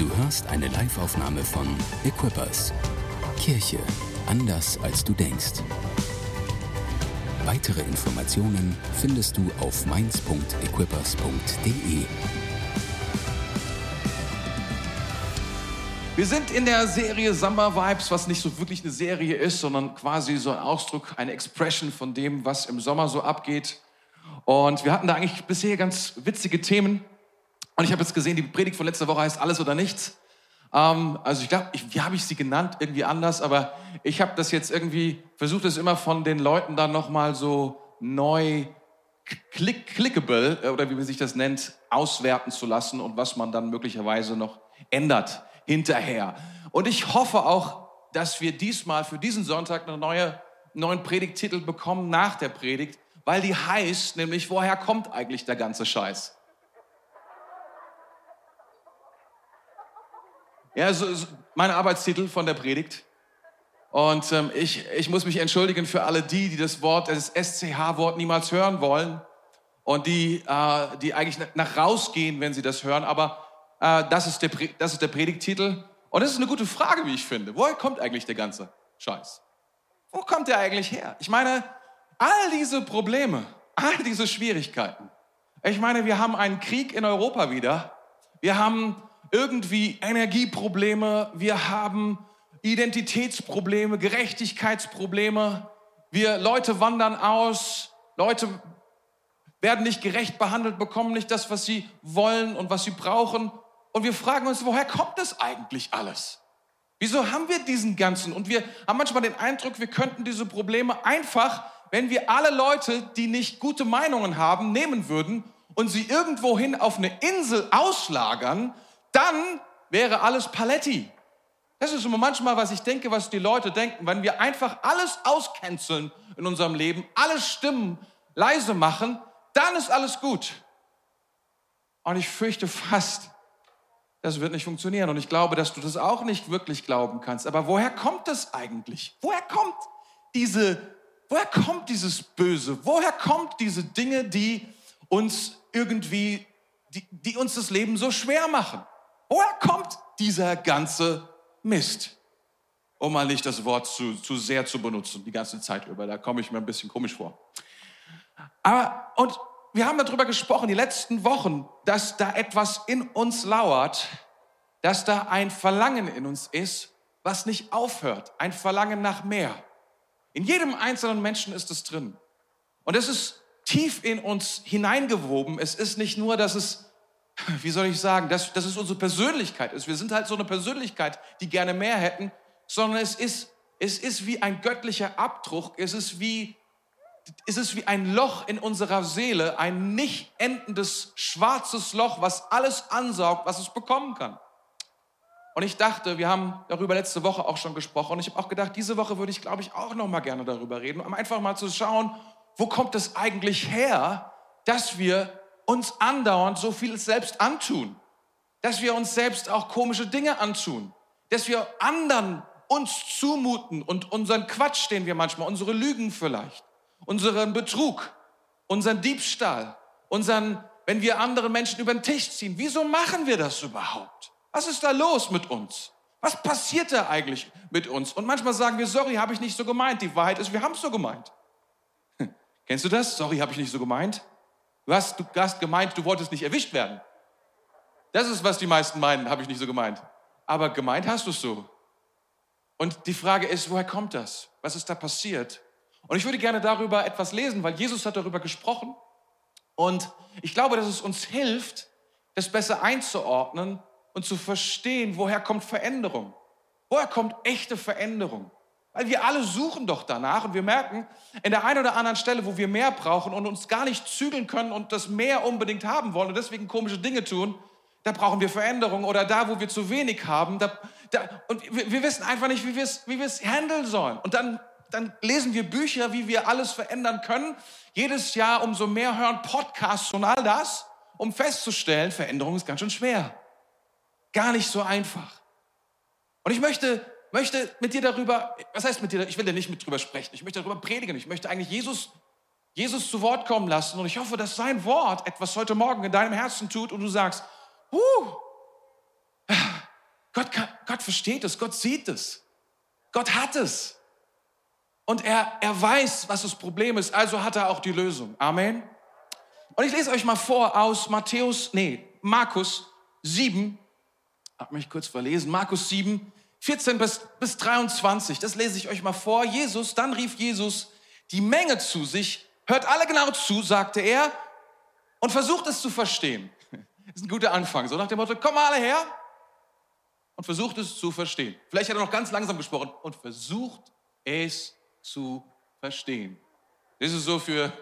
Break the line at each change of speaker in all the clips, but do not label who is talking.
Du hörst eine Live-Aufnahme von Equippers. Kirche anders als du denkst. Weitere Informationen findest du auf mainz.equippers.de.
Wir sind in der Serie Summer Vibes, was nicht so wirklich eine Serie ist, sondern quasi so ein Ausdruck, eine Expression von dem, was im Sommer so abgeht. Und wir hatten da eigentlich bisher ganz witzige Themen. Und ich habe jetzt gesehen, die Predigt von letzter Woche heißt Alles oder Nichts. Ähm, also ich glaube, wie habe ich sie genannt? Irgendwie anders, aber ich habe das jetzt irgendwie versucht, es immer von den Leuten dann nochmal so neu click, clickable, äh, oder wie man sich das nennt, auswerten zu lassen und was man dann möglicherweise noch ändert hinterher. Und ich hoffe auch, dass wir diesmal für diesen Sonntag einen neue, neuen Predigttitel bekommen nach der Predigt, weil die heißt nämlich, woher kommt eigentlich der ganze Scheiß? Ja, so, so mein Arbeitstitel von der Predigt. Und ähm, ich, ich muss mich entschuldigen für alle die, die das Wort, das SCH-Wort niemals hören wollen und die, äh, die eigentlich nach rausgehen, wenn sie das hören. Aber äh, das, ist der, das ist der Predigttitel. Und das ist eine gute Frage, wie ich finde. Woher kommt eigentlich der ganze Scheiß? Wo kommt der eigentlich her? Ich meine, all diese Probleme, all diese Schwierigkeiten. Ich meine, wir haben einen Krieg in Europa wieder. Wir haben irgendwie Energieprobleme. Wir haben Identitätsprobleme, Gerechtigkeitsprobleme. Wir Leute wandern aus. Leute werden nicht gerecht behandelt, bekommen nicht das, was sie wollen und was sie brauchen. Und wir fragen uns, woher kommt das eigentlich alles? Wieso haben wir diesen ganzen? Und wir haben manchmal den Eindruck, wir könnten diese Probleme einfach, wenn wir alle Leute, die nicht gute Meinungen haben, nehmen würden und sie irgendwohin auf eine Insel auslagern, dann wäre alles Paletti. Das ist immer manchmal, was ich denke, was die Leute denken. Wenn wir einfach alles auscanceln in unserem Leben, alle Stimmen leise machen, dann ist alles gut. Und ich fürchte fast, das wird nicht funktionieren. Und ich glaube, dass du das auch nicht wirklich glauben kannst. Aber woher kommt das eigentlich? Woher kommt diese, woher kommt dieses Böse? Woher kommt diese Dinge, die uns irgendwie, die, die uns das Leben so schwer machen? Woher kommt dieser ganze Mist? Um mal nicht das Wort zu, zu sehr zu benutzen, die ganze Zeit über. Da komme ich mir ein bisschen komisch vor. Aber, und wir haben darüber gesprochen, die letzten Wochen, dass da etwas in uns lauert, dass da ein Verlangen in uns ist, was nicht aufhört. Ein Verlangen nach mehr. In jedem einzelnen Menschen ist es drin. Und es ist tief in uns hineingewoben. Es ist nicht nur, dass es, wie soll ich sagen, dass, dass es unsere Persönlichkeit ist. Wir sind halt so eine Persönlichkeit, die gerne mehr hätten, sondern es ist, es ist wie ein göttlicher Abdruck. Es ist wie ist es wie ein Loch in unserer Seele, ein nicht endendes schwarzes Loch, was alles ansaugt, was es bekommen kann. Und ich dachte, wir haben darüber letzte Woche auch schon gesprochen. Und ich habe auch gedacht, diese Woche würde ich, glaube ich, auch noch mal gerne darüber reden, um einfach mal zu schauen, wo kommt es eigentlich her, dass wir uns andauernd so viel selbst antun, dass wir uns selbst auch komische Dinge antun, dass wir anderen uns zumuten und unseren Quatsch, den wir manchmal, unsere Lügen vielleicht unseren Betrug, unseren Diebstahl, unseren, wenn wir anderen Menschen über den Tisch ziehen. Wieso machen wir das überhaupt? Was ist da los mit uns? Was passiert da eigentlich mit uns? Und manchmal sagen wir, sorry, habe ich nicht so gemeint. Die Wahrheit ist, wir haben es so gemeint. Hm. Kennst du das? Sorry, habe ich nicht so gemeint. Du hast, du hast gemeint, du wolltest nicht erwischt werden. Das ist, was die meisten meinen, habe ich nicht so gemeint. Aber gemeint hast du es so. Und die Frage ist, woher kommt das? Was ist da passiert? Und ich würde gerne darüber etwas lesen, weil Jesus hat darüber gesprochen. Und ich glaube, dass es uns hilft, das besser einzuordnen und zu verstehen, woher kommt Veränderung? Woher kommt echte Veränderung? Weil wir alle suchen doch danach und wir merken, in der einen oder anderen Stelle, wo wir mehr brauchen und uns gar nicht zügeln können und das mehr unbedingt haben wollen und deswegen komische Dinge tun, da brauchen wir Veränderung. Oder da, wo wir zu wenig haben, da, da, und wir, wir wissen einfach nicht, wie wir es wie handeln sollen. Und dann dann lesen wir Bücher, wie wir alles verändern können. Jedes Jahr umso mehr hören Podcasts und all das, um festzustellen, Veränderung ist ganz schön schwer. Gar nicht so einfach. Und ich möchte, möchte mit dir darüber, was heißt mit dir, ich will dir nicht mit drüber sprechen, ich möchte darüber predigen, ich möchte eigentlich Jesus, Jesus zu Wort kommen lassen und ich hoffe, dass sein Wort etwas heute Morgen in deinem Herzen tut und du sagst, huh, Gott, Gott versteht es, Gott sieht es. Gott hat es. Und er, er weiß, was das Problem ist, also hat er auch die Lösung. Amen. Und ich lese euch mal vor aus Matthäus, nee, Markus 7, hab mich kurz verlesen, Markus 7, 14 bis, bis 23, das lese ich euch mal vor. Jesus, dann rief Jesus die Menge zu sich, hört alle genau zu, sagte er, und versucht es zu verstehen. Das ist ein guter Anfang, so nach dem Motto, komm mal alle her und versucht es zu verstehen. Vielleicht hat er noch ganz langsam gesprochen und versucht es zu verstehen. Das ist so für,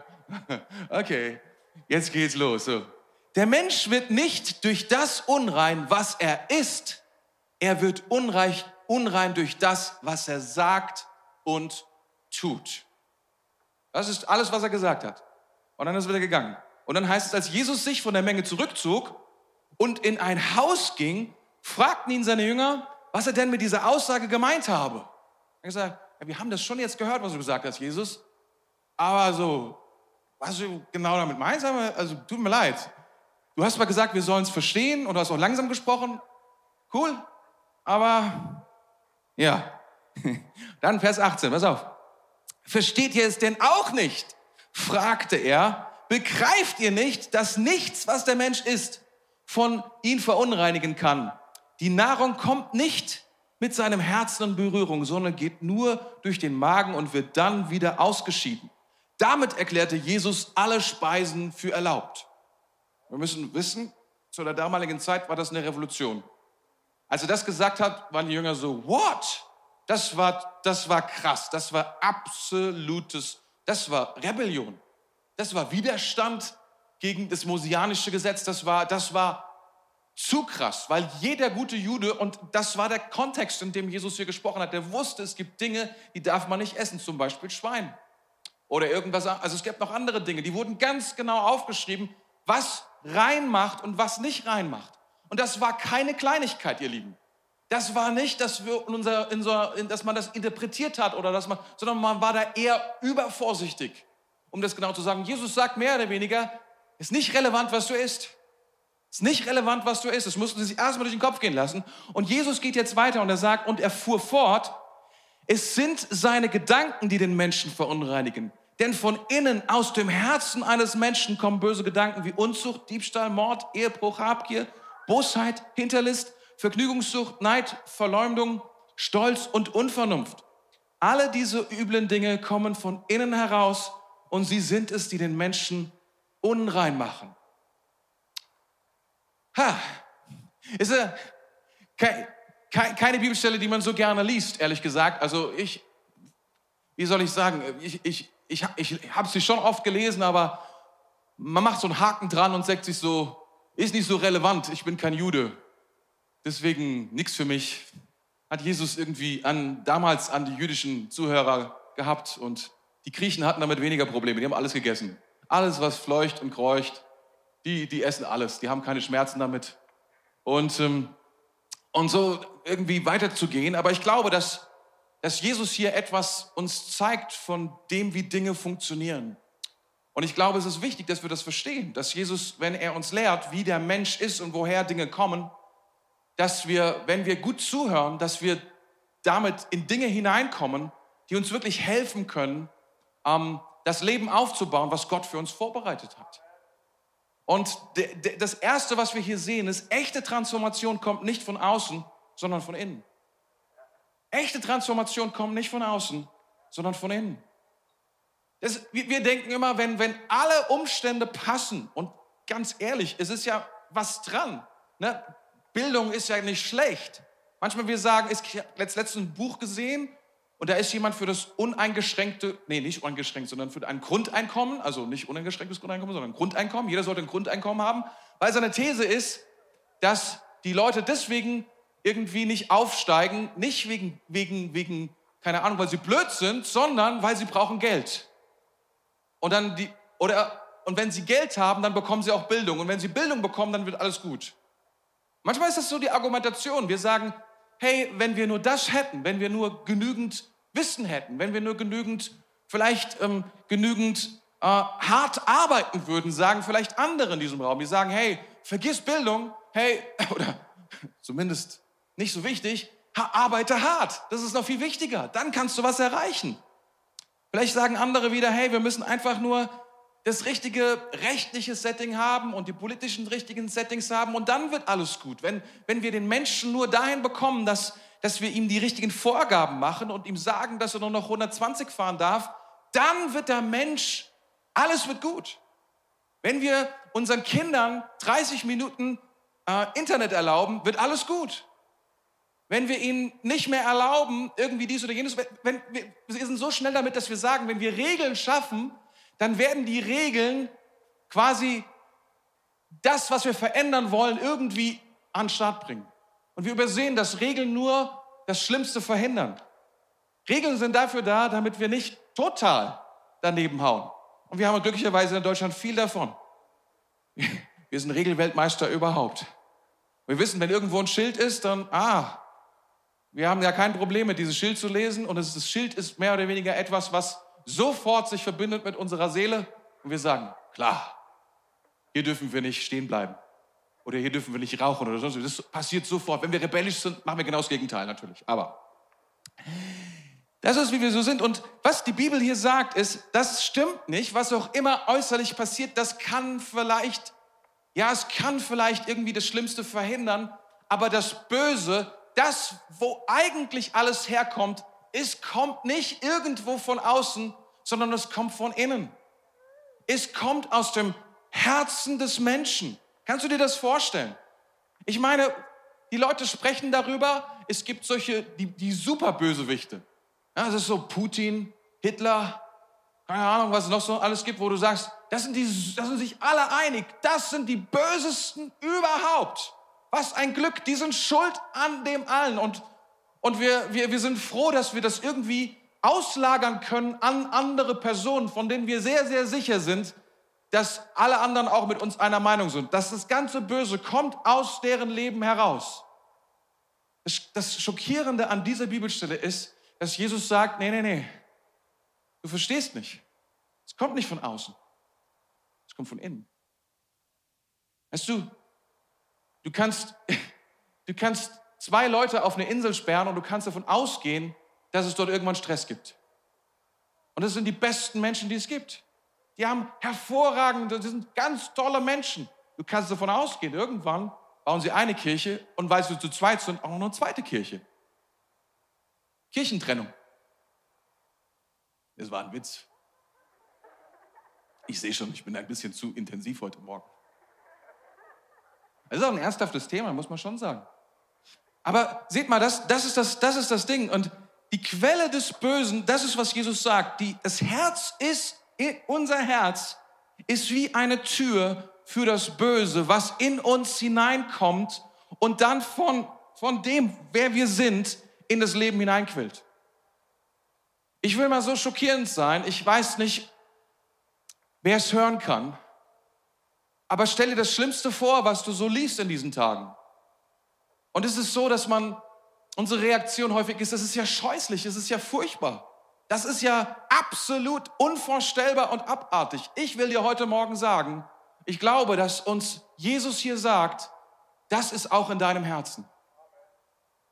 okay, jetzt geht's los. So. Der Mensch wird nicht durch das unrein, was er ist, er wird unreich, unrein durch das, was er sagt und tut. Das ist alles, was er gesagt hat. Und dann ist er wieder gegangen. Und dann heißt es, als Jesus sich von der Menge zurückzog und in ein Haus ging, fragten ihn seine Jünger, was er denn mit dieser Aussage gemeint habe. Er hat gesagt, ja, wir haben das schon jetzt gehört, was du gesagt hast, Jesus. Aber so, was du genau damit meinst, also tut mir leid. Du hast zwar gesagt, wir sollen es verstehen und du hast auch langsam gesprochen. Cool. Aber ja. Dann Vers 18, pass auf. Versteht ihr es denn auch nicht? fragte er. Begreift ihr nicht, dass nichts, was der Mensch isst, von ihn verunreinigen kann? Die Nahrung kommt nicht mit seinem Herzen in Berührung, sondern geht nur durch den Magen und wird dann wieder ausgeschieden. Damit erklärte Jesus alle Speisen für erlaubt. Wir müssen wissen, zu der damaligen Zeit war das eine Revolution. Als er das gesagt hat, waren die Jünger so, what? Das war, das war krass, das war absolutes, das war Rebellion. Das war Widerstand gegen das mosianische Gesetz, das war, das war zu krass, weil jeder gute Jude, und das war der Kontext, in dem Jesus hier gesprochen hat, der wusste, es gibt Dinge, die darf man nicht essen, zum Beispiel Schwein oder irgendwas. Also es gibt noch andere Dinge, die wurden ganz genau aufgeschrieben, was reinmacht und was nicht reinmacht. Und das war keine Kleinigkeit, ihr Lieben. Das war nicht, dass, wir unser, in so, dass man das interpretiert hat oder dass man, sondern man war da eher übervorsichtig, um das genau zu sagen. Jesus sagt mehr oder weniger, ist nicht relevant, was du isst. Ist nicht relevant, was du isst. Das mussten sie sich erstmal durch den Kopf gehen lassen. Und Jesus geht jetzt weiter und er sagt, und er fuhr fort, es sind seine Gedanken, die den Menschen verunreinigen. Denn von innen, aus dem Herzen eines Menschen kommen böse Gedanken wie Unzucht, Diebstahl, Mord, Ehebruch, Habgier, Bosheit, Hinterlist, Vergnügungssucht, Neid, Verleumdung, Stolz und Unvernunft. Alle diese üblen Dinge kommen von innen heraus und sie sind es, die den Menschen unrein machen. Ha, ist äh, keine, keine Bibelstelle, die man so gerne liest, ehrlich gesagt. Also ich, wie soll ich sagen, ich, ich, ich, ich habe sie schon oft gelesen, aber man macht so einen Haken dran und sagt sich so, ist nicht so relevant, ich bin kein Jude. Deswegen nichts für mich. Hat Jesus irgendwie an, damals an die jüdischen Zuhörer gehabt und die Griechen hatten damit weniger Probleme, die haben alles gegessen. Alles, was fleucht und kreucht, die, die essen alles, die haben keine Schmerzen damit. Und, ähm, und so irgendwie weiterzugehen. Aber ich glaube, dass, dass Jesus hier etwas uns zeigt von dem, wie Dinge funktionieren. Und ich glaube, es ist wichtig, dass wir das verstehen, dass Jesus, wenn er uns lehrt, wie der Mensch ist und woher Dinge kommen, dass wir, wenn wir gut zuhören, dass wir damit in Dinge hineinkommen, die uns wirklich helfen können, ähm, das Leben aufzubauen, was Gott für uns vorbereitet hat. Und das Erste, was wir hier sehen, ist, echte Transformation kommt nicht von außen, sondern von innen. Echte Transformation kommt nicht von außen, sondern von innen. Das, wir, wir denken immer, wenn, wenn alle Umstände passen, und ganz ehrlich, es ist ja was dran. Ne? Bildung ist ja nicht schlecht. Manchmal wir sagen, ich habe letztens ein Buch gesehen, und da ist jemand für das uneingeschränkte, nee, nicht uneingeschränkt, sondern für ein Grundeinkommen, also nicht uneingeschränktes Grundeinkommen, sondern Grundeinkommen. Jeder sollte ein Grundeinkommen haben, weil seine These ist, dass die Leute deswegen irgendwie nicht aufsteigen, nicht wegen, wegen, wegen, keine Ahnung, weil sie blöd sind, sondern weil sie brauchen Geld. Und dann die, oder, und wenn sie Geld haben, dann bekommen sie auch Bildung. Und wenn sie Bildung bekommen, dann wird alles gut. Manchmal ist das so die Argumentation. Wir sagen, hey, wenn wir nur das hätten, wenn wir nur genügend Wissen hätten, wenn wir nur genügend, vielleicht ähm, genügend äh, hart arbeiten würden, sagen vielleicht andere in diesem Raum, die sagen, hey, vergiss Bildung, hey, oder zumindest nicht so wichtig, arbeite hart. Das ist noch viel wichtiger. Dann kannst du was erreichen. Vielleicht sagen andere wieder, hey, wir müssen einfach nur das richtige rechtliche Setting haben und die politischen richtigen Settings haben und dann wird alles gut. Wenn, wenn wir den Menschen nur dahin bekommen, dass, dass wir ihm die richtigen Vorgaben machen und ihm sagen, dass er nur noch 120 fahren darf, dann wird der Mensch, alles wird gut. Wenn wir unseren Kindern 30 Minuten äh, Internet erlauben, wird alles gut. Wenn wir ihnen nicht mehr erlauben, irgendwie dies oder jenes, wenn, wir, wir sind so schnell damit, dass wir sagen, wenn wir Regeln schaffen, dann werden die Regeln quasi das, was wir verändern wollen, irgendwie an den Start bringen. Und wir übersehen, dass Regeln nur das Schlimmste verhindern. Regeln sind dafür da, damit wir nicht total daneben hauen. Und wir haben glücklicherweise in Deutschland viel davon. Wir sind Regelweltmeister überhaupt. Wir wissen, wenn irgendwo ein Schild ist, dann, ah, wir haben ja kein Problem mit dieses Schild zu lesen und das Schild ist mehr oder weniger etwas, was sofort sich verbindet mit unserer Seele und wir sagen, klar, hier dürfen wir nicht stehen bleiben oder hier dürfen wir nicht rauchen oder sonst was. Das passiert sofort. Wenn wir rebellisch sind, machen wir genau das Gegenteil natürlich. Aber das ist, wie wir so sind. Und was die Bibel hier sagt, ist, das stimmt nicht. Was auch immer äußerlich passiert, das kann vielleicht, ja, es kann vielleicht irgendwie das Schlimmste verhindern. Aber das Böse, das, wo eigentlich alles herkommt, es kommt nicht irgendwo von außen, sondern es kommt von innen. Es kommt aus dem Herzen des Menschen. Kannst du dir das vorstellen? Ich meine, die Leute sprechen darüber, es gibt solche, die, die Superbösewichte. Ja, das ist so Putin, Hitler, keine Ahnung, was es noch so alles gibt, wo du sagst, das sind, die, das sind sich alle einig, das sind die bösesten überhaupt. Was ein Glück, die sind schuld an dem allen. Und und wir, wir, wir sind froh, dass wir das irgendwie auslagern können an andere Personen, von denen wir sehr, sehr sicher sind, dass alle anderen auch mit uns einer Meinung sind. Dass das ganze Böse kommt aus deren Leben heraus. Das Schockierende an dieser Bibelstelle ist, dass Jesus sagt, nee, nee, nee, du verstehst nicht. Es kommt nicht von außen. Es kommt von innen. Weißt du, du kannst, du kannst zwei Leute auf eine Insel sperren und du kannst davon ausgehen, dass es dort irgendwann Stress gibt. Und das sind die besten Menschen, die es gibt. Die haben hervorragende, die sind ganz tolle Menschen. Du kannst davon ausgehen, irgendwann bauen sie eine Kirche und weil sie zu zweit sind, auch noch eine zweite Kirche. Kirchentrennung. Das war ein Witz. Ich sehe schon, ich bin ein bisschen zu intensiv heute Morgen. Das ist auch ein ernsthaftes Thema, muss man schon sagen. Aber seht mal, das, das, ist das, das ist das Ding. Und die Quelle des Bösen, das ist, was Jesus sagt. Die, das Herz ist, unser Herz ist wie eine Tür für das Böse, was in uns hineinkommt und dann von, von dem, wer wir sind, in das Leben hineinquillt. Ich will mal so schockierend sein, ich weiß nicht, wer es hören kann, aber stell dir das Schlimmste vor, was du so liest in diesen Tagen. Und es ist so, dass man, unsere Reaktion häufig ist, das ist ja scheußlich, es ist ja furchtbar. Das ist ja absolut unvorstellbar und abartig. Ich will dir heute Morgen sagen, ich glaube, dass uns Jesus hier sagt, das ist auch in deinem Herzen.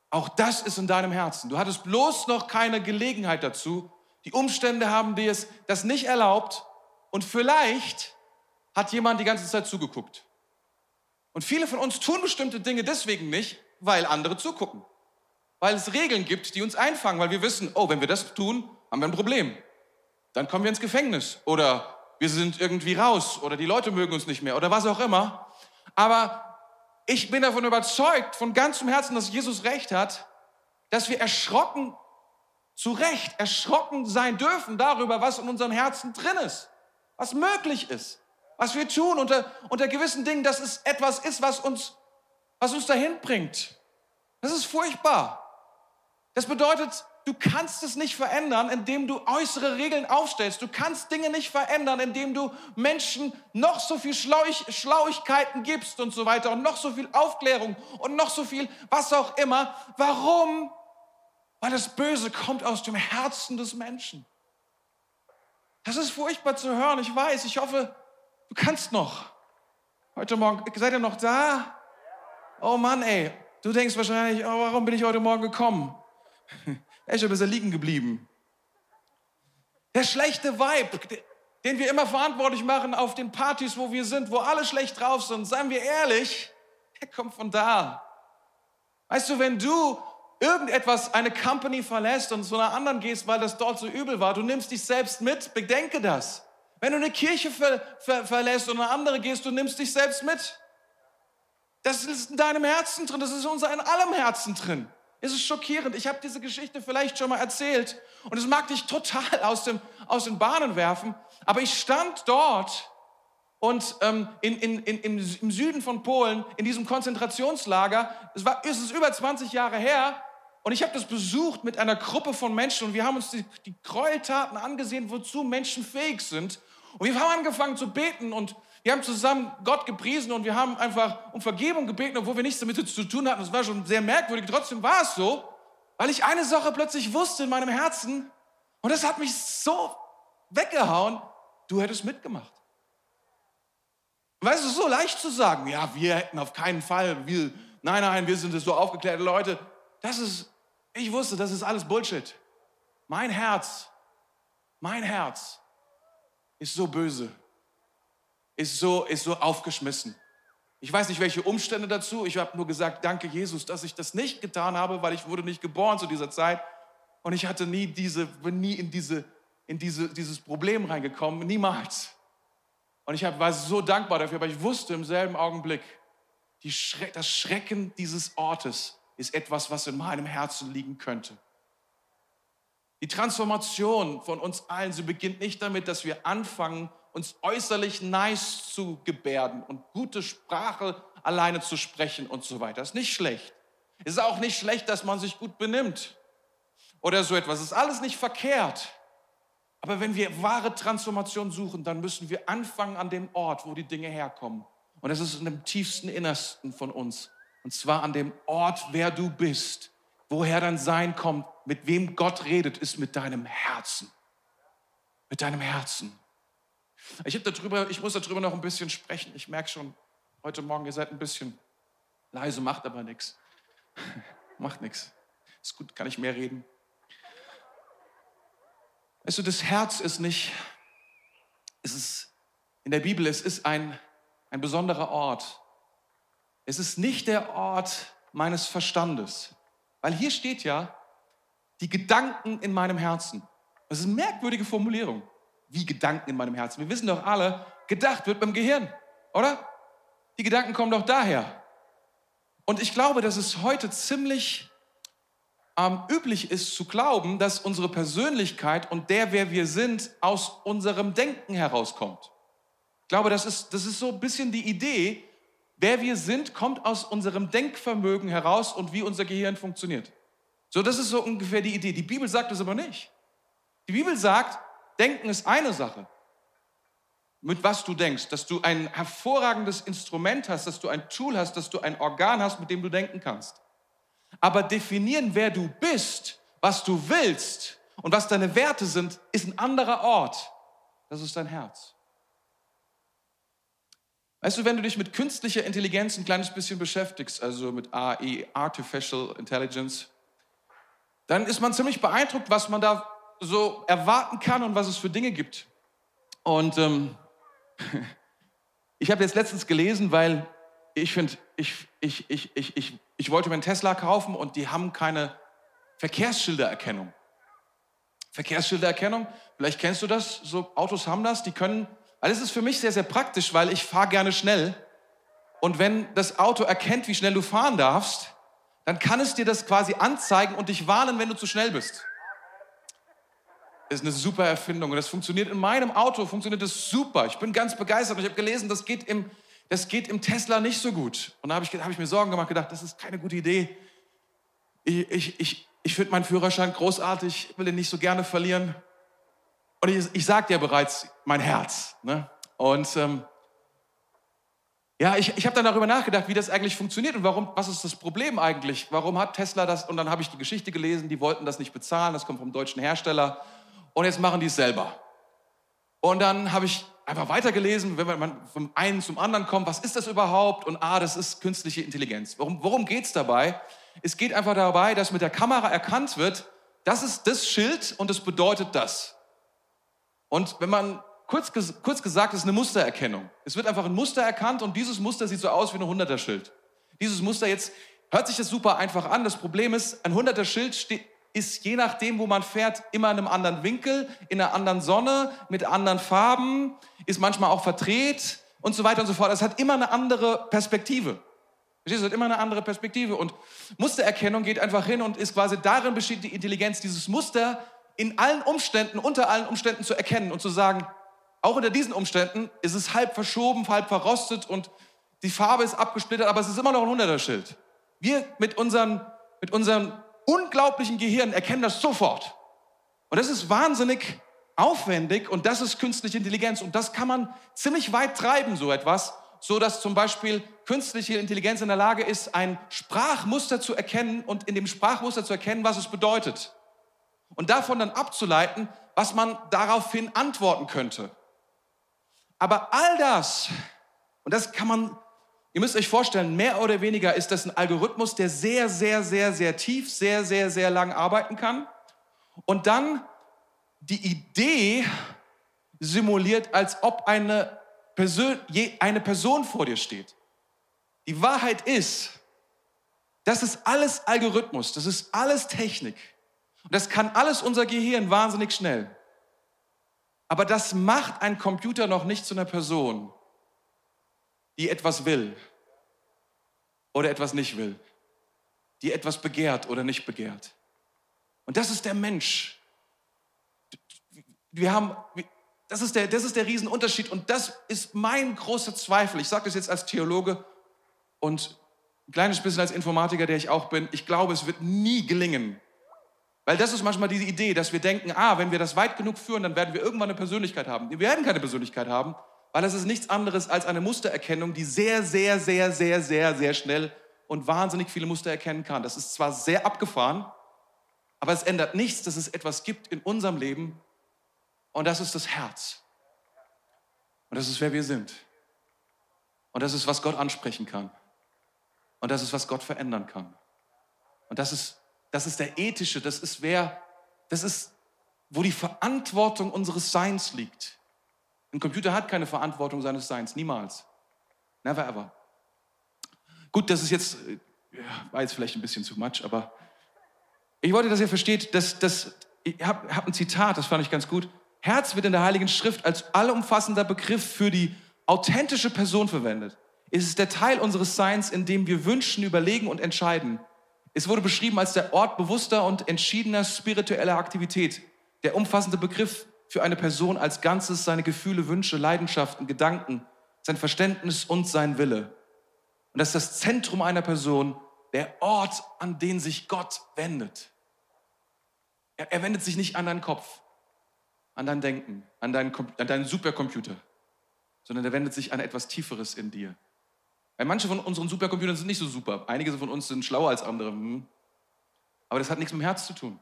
Auch das ist in deinem Herzen. Du hattest bloß noch keine Gelegenheit dazu. Die Umstände haben dir das nicht erlaubt. Und vielleicht hat jemand die ganze Zeit zugeguckt. Und viele von uns tun bestimmte Dinge deswegen nicht, weil andere zugucken. Weil es Regeln gibt, die uns einfangen, weil wir wissen, oh, wenn wir das tun, haben wir ein Problem. Dann kommen wir ins Gefängnis oder wir sind irgendwie raus oder die Leute mögen uns nicht mehr oder was auch immer. Aber ich bin davon überzeugt, von ganzem Herzen, dass Jesus recht hat, dass wir erschrocken, zu Recht erschrocken sein dürfen darüber, was in unserem Herzen drin ist, was möglich ist, was wir tun unter, unter gewissen Dingen, dass es etwas ist, was uns was uns dahin bringt. Das ist furchtbar. Das bedeutet, du kannst es nicht verändern, indem du äußere Regeln aufstellst. Du kannst Dinge nicht verändern, indem du Menschen noch so viel Schlauch, Schlauigkeiten gibst und so weiter und noch so viel Aufklärung und noch so viel was auch immer. Warum? Weil das Böse kommt aus dem Herzen des Menschen. Das ist furchtbar zu hören, ich weiß. Ich hoffe, du kannst noch. Heute Morgen, seid ihr noch da? Oh Mann, ey. Du denkst wahrscheinlich, oh, warum bin ich heute Morgen gekommen? Escher, bist du liegen geblieben. Der schlechte Vibe, den wir immer verantwortlich machen auf den Partys, wo wir sind, wo alle schlecht drauf sind, seien wir ehrlich, der kommt von da. Weißt du, wenn du irgendetwas, eine Company verlässt und zu einer anderen gehst, weil das dort so übel war, du nimmst dich selbst mit, bedenke das. Wenn du eine Kirche ver ver verlässt und eine andere gehst, du nimmst dich selbst mit. Das ist in deinem Herzen drin, das ist in unser in allem Herzen drin. Es ist schockierend. Ich habe diese Geschichte vielleicht schon mal erzählt und es mag dich total aus, dem, aus den Bahnen werfen, aber ich stand dort und ähm, in, in, in, im Süden von Polen, in diesem Konzentrationslager, es, war, es ist über 20 Jahre her, und ich habe das besucht mit einer Gruppe von Menschen und wir haben uns die, die Gräueltaten angesehen, wozu Menschen fähig sind. Und wir haben angefangen zu beten und wir haben zusammen Gott gepriesen und wir haben einfach um Vergebung gebeten, obwohl wir nichts damit zu tun hatten. Das war schon sehr merkwürdig. Trotzdem war es so, weil ich eine Sache plötzlich wusste in meinem Herzen und das hat mich so weggehauen. Du hättest mitgemacht. Weißt du, so leicht zu sagen, ja, wir hätten auf keinen Fall, wir, nein, nein, wir sind so aufgeklärte Leute. Das ist, ich wusste, das ist alles Bullshit. Mein Herz, mein Herz ist so böse, ist so, ist so aufgeschmissen. Ich weiß nicht, welche Umstände dazu. Ich habe nur gesagt, danke Jesus, dass ich das nicht getan habe, weil ich wurde nicht geboren zu dieser Zeit. Und ich hatte nie diese, bin nie in, diese, in diese, dieses Problem reingekommen, niemals. Und ich war so dankbar dafür, aber ich wusste im selben Augenblick, Schre das Schrecken dieses Ortes ist etwas, was in meinem Herzen liegen könnte. Die Transformation von uns allen, sie beginnt nicht damit, dass wir anfangen, uns äußerlich nice zu gebärden und gute Sprache alleine zu sprechen und so weiter. Das ist nicht schlecht. Es ist auch nicht schlecht, dass man sich gut benimmt oder so etwas. Es ist alles nicht verkehrt. Aber wenn wir wahre Transformation suchen, dann müssen wir anfangen an dem Ort, wo die Dinge herkommen. Und das ist in dem tiefsten Innersten von uns. Und zwar an dem Ort, wer du bist. Woher dein Sein kommt, mit wem Gott redet, ist mit deinem Herzen. Mit deinem Herzen. Ich, darüber, ich muss darüber noch ein bisschen sprechen. Ich merke schon, heute Morgen, ihr seid ein bisschen leise, macht aber nichts. Macht nichts. Ist gut, kann ich mehr reden. Weißt du, das Herz ist nicht, es ist in der Bibel, es ist ein, ein besonderer Ort. Es ist nicht der Ort meines Verstandes. Weil hier steht ja, die Gedanken in meinem Herzen. Das ist eine merkwürdige Formulierung. Wie Gedanken in meinem Herzen. Wir wissen doch alle, gedacht wird beim Gehirn, oder? Die Gedanken kommen doch daher. Und ich glaube, dass es heute ziemlich ähm, üblich ist zu glauben, dass unsere Persönlichkeit und der, wer wir sind, aus unserem Denken herauskommt. Ich glaube, das ist, das ist so ein bisschen die Idee, wer wir sind, kommt aus unserem Denkvermögen heraus und wie unser Gehirn funktioniert. So, das ist so ungefähr die Idee. Die Bibel sagt das aber nicht. Die Bibel sagt, Denken ist eine Sache. Mit was du denkst, dass du ein hervorragendes Instrument hast, dass du ein Tool hast, dass du ein Organ hast, mit dem du denken kannst. Aber definieren, wer du bist, was du willst und was deine Werte sind, ist ein anderer Ort. Das ist dein Herz. Weißt du, wenn du dich mit künstlicher Intelligenz ein kleines bisschen beschäftigst, also mit AI, Artificial Intelligence, dann ist man ziemlich beeindruckt, was man da so erwarten kann und was es für Dinge gibt. Und ähm, ich habe jetzt letztens gelesen, weil ich finde, ich, ich, ich, ich, ich, ich wollte mir einen Tesla kaufen und die haben keine Verkehrsschildererkennung. Verkehrsschildererkennung, vielleicht kennst du das, so Autos haben das, die können, weil es ist für mich sehr, sehr praktisch, weil ich fahre gerne schnell und wenn das Auto erkennt, wie schnell du fahren darfst, dann kann es dir das quasi anzeigen und dich warnen, wenn du zu schnell bist. Das ist eine super Erfindung und das funktioniert in meinem Auto, funktioniert das super. Ich bin ganz begeistert und ich habe gelesen, das geht im das geht im Tesla nicht so gut. Und da habe ich, hab ich mir Sorgen gemacht, gedacht, das ist keine gute Idee. Ich, ich, ich, ich finde meinen Führerschein großartig, will den nicht so gerne verlieren. Und ich, ich sagte ja bereits, mein Herz. Ne? Und ähm, ja, ich, ich habe dann darüber nachgedacht, wie das eigentlich funktioniert und warum, was ist das Problem eigentlich? Warum hat Tesla das? Und dann habe ich die Geschichte gelesen, die wollten das nicht bezahlen, das kommt vom deutschen Hersteller. Und jetzt machen die es selber. Und dann habe ich einfach weitergelesen, wenn man vom einen zum anderen kommt, was ist das überhaupt? Und ah, das ist künstliche Intelligenz. Worum, worum geht es dabei? Es geht einfach dabei, dass mit der Kamera erkannt wird, das ist das Schild und es bedeutet das. Und wenn man, kurz, kurz gesagt, ist eine Mustererkennung. Es wird einfach ein Muster erkannt und dieses Muster sieht so aus wie ein 100er Schild. Dieses Muster jetzt hört sich das super einfach an. Das Problem ist, ein 100er Schild steht, ist je nachdem, wo man fährt, immer in einem anderen Winkel, in einer anderen Sonne, mit anderen Farben, ist manchmal auch verdreht und so weiter und so fort. Es hat immer eine andere Perspektive. Verstehst du? Es hat immer eine andere Perspektive. Und Mustererkennung geht einfach hin und ist quasi darin besteht die Intelligenz, dieses Muster in allen Umständen, unter allen Umständen zu erkennen und zu sagen, auch unter diesen Umständen ist es halb verschoben, halb verrostet und die Farbe ist abgesplittert, aber es ist immer noch ein Hunderter-Schild. Wir mit unseren, mit unseren unglaublichen Gehirn erkennen das sofort. Und das ist wahnsinnig aufwendig und das ist künstliche Intelligenz und das kann man ziemlich weit treiben, so etwas, so dass zum Beispiel künstliche Intelligenz in der Lage ist, ein Sprachmuster zu erkennen und in dem Sprachmuster zu erkennen, was es bedeutet. Und davon dann abzuleiten, was man daraufhin antworten könnte. Aber all das, und das kann man Ihr müsst euch vorstellen, mehr oder weniger ist das ein Algorithmus, der sehr, sehr, sehr, sehr tief, sehr, sehr, sehr lang arbeiten kann und dann die Idee simuliert, als ob eine Person, eine Person vor dir steht. Die Wahrheit ist, das ist alles Algorithmus, das ist alles Technik. Und das kann alles unser Gehirn wahnsinnig schnell. Aber das macht ein Computer noch nicht zu einer Person die etwas will oder etwas nicht will, die etwas begehrt oder nicht begehrt. Und das ist der Mensch. Wir haben, das ist der, das ist der Riesenunterschied und das ist mein großer Zweifel. Ich sage das jetzt als Theologe und ein kleines bisschen als Informatiker, der ich auch bin. Ich glaube, es wird nie gelingen. Weil das ist manchmal diese Idee, dass wir denken, ah, wenn wir das weit genug führen, dann werden wir irgendwann eine Persönlichkeit haben. Wir werden keine Persönlichkeit haben, weil es ist nichts anderes als eine Mustererkennung, die sehr, sehr, sehr, sehr, sehr, sehr schnell und wahnsinnig viele Muster erkennen kann. Das ist zwar sehr abgefahren, aber es ändert nichts, dass es etwas gibt in unserem Leben und das ist das Herz. Und das ist, wer wir sind. Und das ist, was Gott ansprechen kann. Und das ist, was Gott verändern kann. Und das ist, das ist der ethische, das ist wer, das ist, wo die Verantwortung unseres Seins liegt. Ein Computer hat keine Verantwortung seines Seins, niemals. Never ever. Gut, das ist jetzt, äh, war jetzt vielleicht ein bisschen zu much, aber ich wollte, dass ihr versteht, dass, dass ich habe hab ein Zitat, das fand ich ganz gut. Herz wird in der Heiligen Schrift als allumfassender Begriff für die authentische Person verwendet. Es ist der Teil unseres Seins, in dem wir wünschen, überlegen und entscheiden. Es wurde beschrieben als der Ort bewusster und entschiedener spiritueller Aktivität. Der umfassende Begriff für eine Person als Ganzes seine Gefühle, Wünsche, Leidenschaften, Gedanken, sein Verständnis und sein Wille. Und das ist das Zentrum einer Person, der Ort, an den sich Gott wendet. Er, er wendet sich nicht an deinen Kopf, an dein Denken, an deinen, an deinen Supercomputer, sondern er wendet sich an etwas Tieferes in dir. Weil manche von unseren Supercomputern sind nicht so super. Einige von uns sind schlauer als andere. Hm. Aber das hat nichts mit dem Herz zu tun.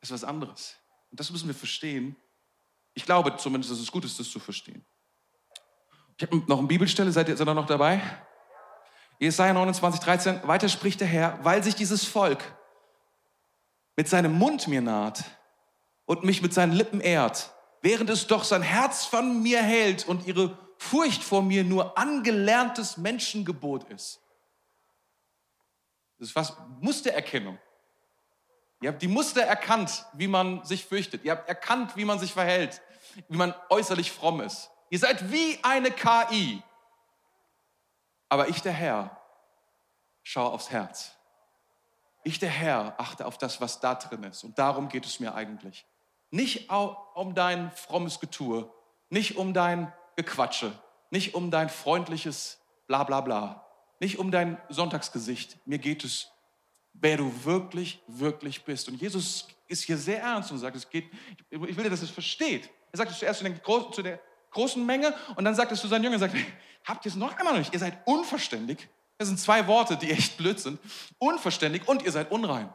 Das ist was anderes. Und das müssen wir verstehen. Ich glaube zumindest, dass es gut ist, das zu verstehen. Ich habe noch eine Bibelstelle, seid ihr, seid ihr noch dabei? Jesaja 29, 13, weiter spricht der Herr, weil sich dieses Volk mit seinem Mund mir naht und mich mit seinen Lippen ehrt, während es doch sein Herz von mir hält und ihre Furcht vor mir nur angelerntes Menschengebot ist. Das ist was Mustererkennung. Ihr habt die Muster erkannt, wie man sich fürchtet. Ihr habt erkannt, wie man sich verhält, wie man äußerlich fromm ist. Ihr seid wie eine KI. Aber ich, der Herr, schaue aufs Herz. Ich, der Herr, achte auf das, was da drin ist. Und darum geht es mir eigentlich. Nicht um dein frommes Getue, nicht um dein Gequatsche, nicht um dein freundliches Bla bla bla, nicht um dein Sonntagsgesicht. Mir geht es wer du wirklich, wirklich bist. Und Jesus ist hier sehr ernst und sagt, es geht, ich will, dass es versteht. Er sagt es zuerst zu, Großen, zu, der großen Menge und dann sagt es zu seinen Jüngern, sagt, habt ihr es noch einmal noch nicht? Ihr seid unverständig. Das sind zwei Worte, die echt blöd sind. Unverständig und ihr seid unrein.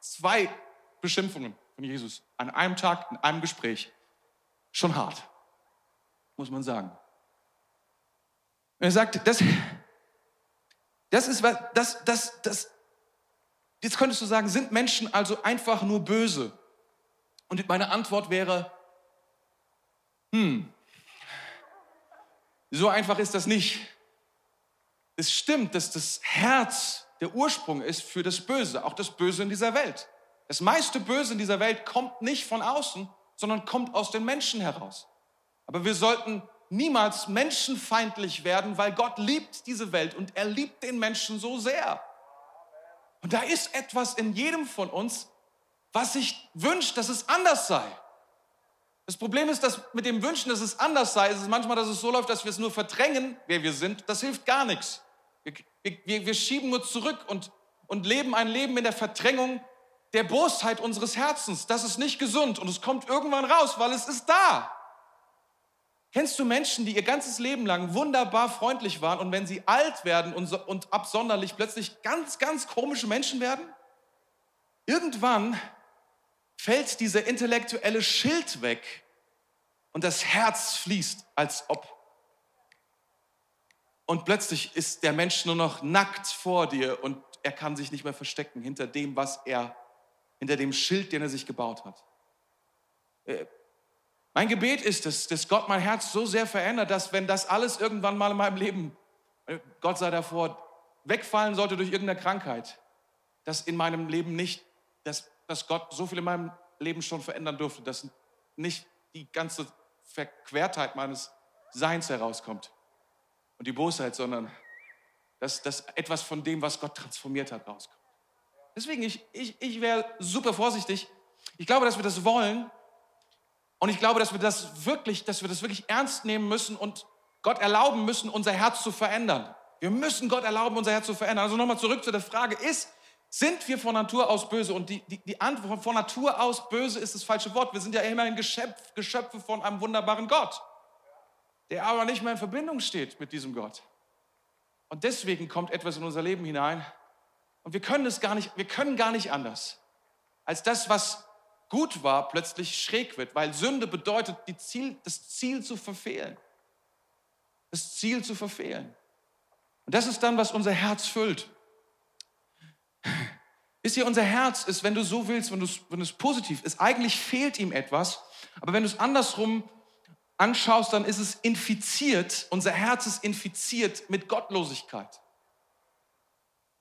Zwei Beschimpfungen von Jesus an einem Tag, in einem Gespräch. Schon hart. Muss man sagen. Und er sagt, das, das ist was, das, das, das, jetzt könntest du sagen, sind Menschen also einfach nur böse? Und meine Antwort wäre, hm, so einfach ist das nicht. Es stimmt, dass das Herz der Ursprung ist für das Böse, auch das Böse in dieser Welt. Das meiste Böse in dieser Welt kommt nicht von außen, sondern kommt aus den Menschen heraus. Aber wir sollten niemals menschenfeindlich werden, weil Gott liebt diese Welt und er liebt den Menschen so sehr. Und da ist etwas in jedem von uns, was sich wünscht, dass es anders sei. Das Problem ist, dass mit dem Wünschen, dass es anders sei, ist es manchmal, dass es so läuft, dass wir es nur verdrängen, wer wir sind. Das hilft gar nichts. Wir, wir, wir schieben nur zurück und, und leben ein Leben in der Verdrängung der Bosheit unseres Herzens. Das ist nicht gesund und es kommt irgendwann raus, weil es ist da. Kennst du Menschen, die ihr ganzes Leben lang wunderbar freundlich waren und wenn sie alt werden und, so, und absonderlich plötzlich ganz, ganz komische Menschen werden? Irgendwann fällt dieser intellektuelle Schild weg und das Herz fließt, als ob. Und plötzlich ist der Mensch nur noch nackt vor dir und er kann sich nicht mehr verstecken hinter dem, was er, hinter dem Schild, den er sich gebaut hat. Mein Gebet ist es, dass Gott mein Herz so sehr verändert, dass wenn das alles irgendwann mal in meinem Leben, äh, Gott sei davor, wegfallen sollte durch irgendeine Krankheit, dass in meinem Leben nicht dass, dass Gott so viel in meinem Leben schon verändern durfte, dass nicht die ganze Verquertheit meines Seins herauskommt und die Bosheit, sondern dass, dass etwas von dem, was Gott transformiert hat, rauskommt. Deswegen, ich, ich, ich wäre super vorsichtig. Ich glaube, dass wir das wollen und ich glaube, dass wir das wirklich, dass wir das wirklich ernst nehmen müssen und Gott erlauben müssen, unser Herz zu verändern. Wir müssen Gott erlauben, unser Herz zu verändern. Also nochmal zurück zu der Frage, ist sind wir von Natur aus böse? Und die, die, die Antwort von Natur aus böse ist das falsche Wort. Wir sind ja immerhin Geschöpf, Geschöpfe von einem wunderbaren Gott, der aber nicht mehr in Verbindung steht mit diesem Gott. Und deswegen kommt etwas in unser Leben hinein. Und wir können es gar nicht, wir können gar nicht anders, als das, was gut war, plötzlich schräg wird, weil Sünde bedeutet, Ziel, das Ziel zu verfehlen. Das Ziel zu verfehlen. Und das ist dann, was unser Herz füllt. Wisst ihr, unser Herz ist, wenn du so willst, wenn, wenn es positiv ist, eigentlich fehlt ihm etwas. Aber wenn du es andersrum anschaust, dann ist es infiziert, unser Herz ist infiziert mit Gottlosigkeit.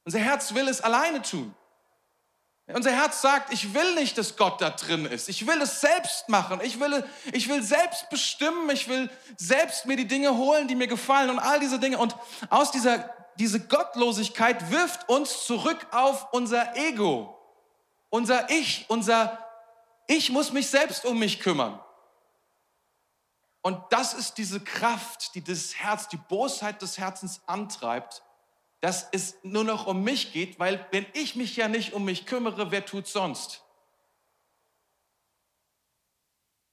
Unser Herz will es alleine tun. Unser Herz sagt, ich will nicht, dass Gott da drin ist. Ich will es selbst machen. Ich will, ich will selbst bestimmen. Ich will selbst mir die Dinge holen, die mir gefallen und all diese Dinge. Und aus dieser diese Gottlosigkeit wirft uns zurück auf unser Ego, unser Ich, unser Ich muss mich selbst um mich kümmern. Und das ist diese Kraft, die das Herz, die Bosheit des Herzens antreibt, dass es nur noch um mich geht, weil wenn ich mich ja nicht um mich kümmere, wer tut sonst?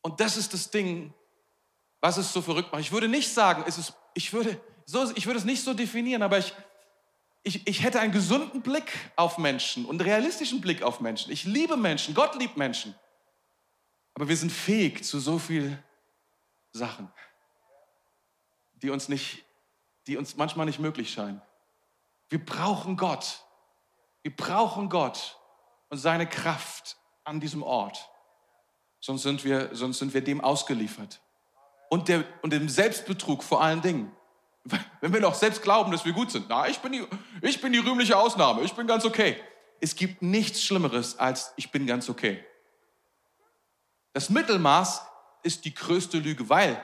Und das ist das Ding, was es so verrückt macht. Ich würde nicht sagen, es ist, ich würde, so, ich würde es nicht so definieren, aber ich, ich, ich hätte einen gesunden Blick auf Menschen und einen realistischen Blick auf Menschen. Ich liebe Menschen, Gott liebt Menschen. Aber wir sind fähig zu so viel Sachen, die uns nicht, die uns manchmal nicht möglich scheinen. Wir brauchen Gott. Wir brauchen Gott und seine Kraft an diesem Ort. Sonst sind wir, sonst sind wir dem ausgeliefert. Und, der, und dem Selbstbetrug vor allen Dingen. Wenn wir doch selbst glauben, dass wir gut sind. Na, ich bin, die, ich bin die rühmliche Ausnahme. Ich bin ganz okay. Es gibt nichts Schlimmeres als ich bin ganz okay. Das Mittelmaß ist die größte Lüge, weil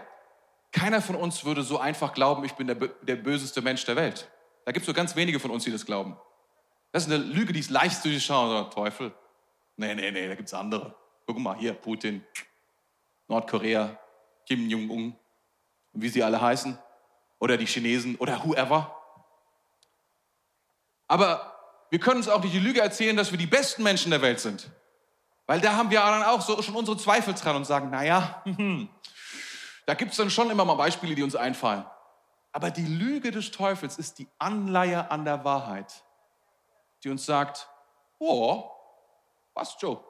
keiner von uns würde so einfach glauben, ich bin der, der böseste Mensch der Welt. Da gibt es nur ganz wenige von uns, die das glauben. Das ist eine Lüge, die ist leicht zu durchschauen. Teufel. Nee, nee, nee, da gibt es andere. Guck mal, hier, Putin, Nordkorea, Kim Jong-un, wie sie alle heißen oder die Chinesen oder whoever. Aber wir können uns auch nicht die Lüge erzählen, dass wir die besten Menschen der Welt sind. Weil da haben wir dann auch so schon unsere Zweifel dran und sagen, naja, da gibt es dann schon immer mal Beispiele, die uns einfallen. Aber die Lüge des Teufels ist die Anleihe an der Wahrheit, die uns sagt, oh, was Joe,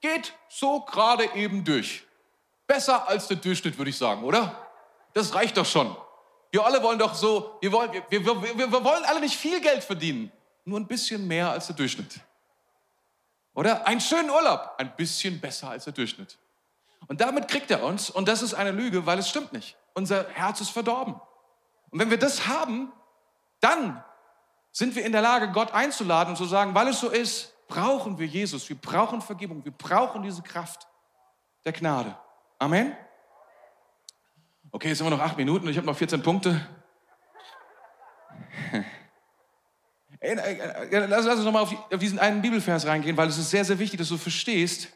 geht so gerade eben durch. Besser als der Durchschnitt, würde ich sagen, oder? Das reicht doch schon. Wir alle wollen doch so, wir wollen, wir, wir, wir, wollen alle nicht viel Geld verdienen. Nur ein bisschen mehr als der Durchschnitt. Oder einen schönen Urlaub, ein bisschen besser als der Durchschnitt. Und damit kriegt er uns, und das ist eine Lüge, weil es stimmt nicht. Unser Herz ist verdorben. Und wenn wir das haben, dann sind wir in der Lage, Gott einzuladen und zu sagen, weil es so ist, brauchen wir Jesus, wir brauchen Vergebung, wir brauchen diese Kraft der Gnade. Amen. Okay, jetzt sind wir noch acht Minuten und ich habe noch 14 Punkte. Lass uns nochmal auf diesen einen Bibelvers reingehen, weil es ist sehr, sehr wichtig, dass du verstehst,